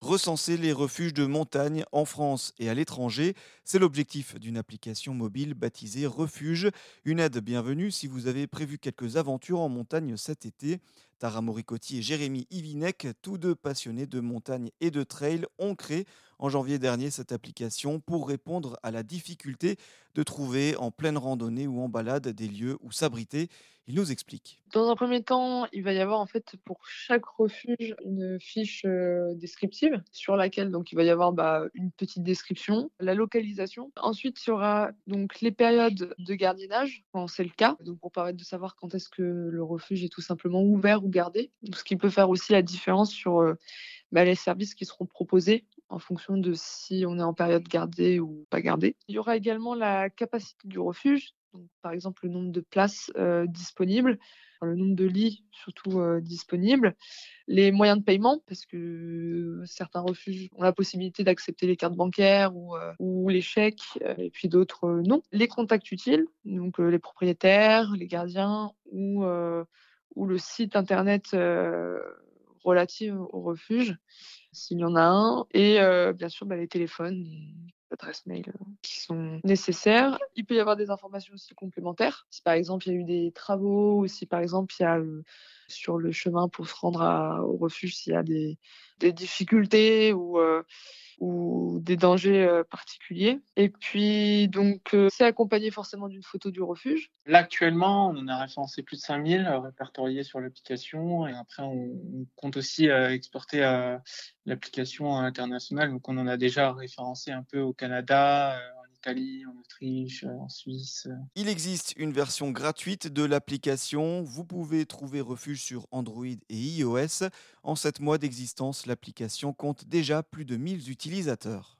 Recenser les refuges de montagne en France et à l'étranger, c'est l'objectif d'une application mobile baptisée Refuge, une aide bienvenue si vous avez prévu quelques aventures en montagne cet été. Tara Moricotti et Jérémy Ivinec, tous deux passionnés de montagne et de trail, ont créé en janvier dernier cette application pour répondre à la difficulté de trouver en pleine randonnée ou en balade des lieux où s'abriter. Il nous explique. Dans un premier temps, il va y avoir en fait pour chaque refuge une fiche euh, descriptive sur laquelle donc il va y avoir bah, une petite description, la localisation. Ensuite, il y aura donc les périodes de gardiennage quand c'est le cas, donc pour permettre de savoir quand est-ce que le refuge est tout simplement ouvert ou gardé, ce qui peut faire aussi la différence sur euh, bah, les services qui seront proposés en fonction de si on est en période gardée ou pas gardée. Il y aura également la capacité du refuge, donc par exemple le nombre de places euh, disponibles, le nombre de lits surtout euh, disponibles, les moyens de paiement, parce que certains refuges ont la possibilité d'accepter les cartes bancaires ou les chèques, et puis d'autres non. Les contacts utiles, donc les propriétaires, les gardiens ou, ou le site internet relatif au refuge s'il y en a un, et euh, bien sûr bah, les téléphones, adresses mail euh, qui sont nécessaires. Il peut y avoir des informations aussi complémentaires. Si par exemple il y a eu des travaux, ou si par exemple il y a euh, sur le chemin pour se rendre au refuge, s'il y a des, des difficultés ou ou des dangers euh, particuliers. Et puis, donc, euh, c'est accompagné forcément d'une photo du refuge. Là, actuellement, on a référencé plus de 5000 euh, répertoriés sur l'application. Et après, on, compte aussi exporter l'application internationale. Donc, on en a déjà référencé un peu au Canada, Italie, en Autriche, en Suisse. Il existe une version gratuite de l'application. Vous pouvez trouver refuge sur Android et iOS. En 7 mois d'existence, l'application compte déjà plus de 1000 utilisateurs.